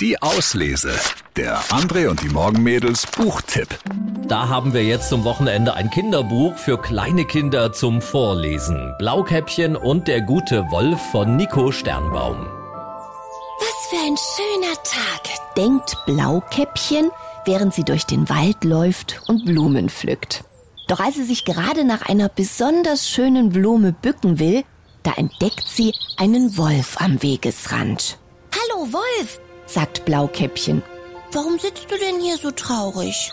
Die Auslese. Der André und die Morgenmädels Buchtipp. Da haben wir jetzt zum Wochenende ein Kinderbuch für kleine Kinder zum Vorlesen. Blaukäppchen und der gute Wolf von Nico Sternbaum. Was für ein schöner Tag, denkt Blaukäppchen, während sie durch den Wald läuft und Blumen pflückt. Doch als sie sich gerade nach einer besonders schönen Blume bücken will, da entdeckt sie einen Wolf am Wegesrand. Hallo Wolf, sagt Blaukäppchen. Warum sitzt du denn hier so traurig?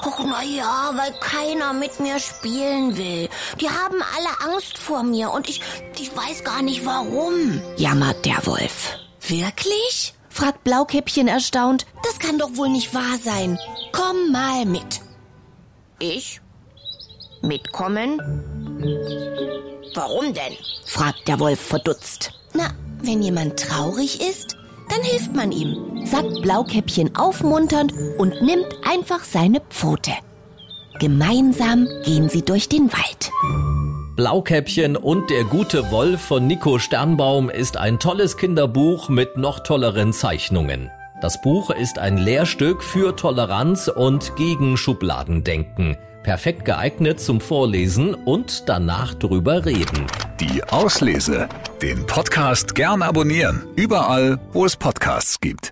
Ach, na ja, weil keiner mit mir spielen will. Die haben alle Angst vor mir und ich, ich weiß gar nicht warum, jammert der Wolf. Wirklich? fragt Blaukäppchen erstaunt. Das kann doch wohl nicht wahr sein. Komm mal mit. Ich? Mitkommen? Warum denn? fragt der Wolf verdutzt. Na, wenn jemand traurig ist, dann hilft man ihm, sagt Blaukäppchen aufmunternd und nimmt einfach seine Pfote. Gemeinsam gehen sie durch den Wald. Blaukäppchen und der gute Wolf von Nico Sternbaum ist ein tolles Kinderbuch mit noch tolleren Zeichnungen. Das Buch ist ein Lehrstück für Toleranz und gegen Schubladendenken. Perfekt geeignet zum Vorlesen und danach drüber reden. Die Auslese. Den Podcast gern abonnieren. Überall, wo es Podcasts gibt.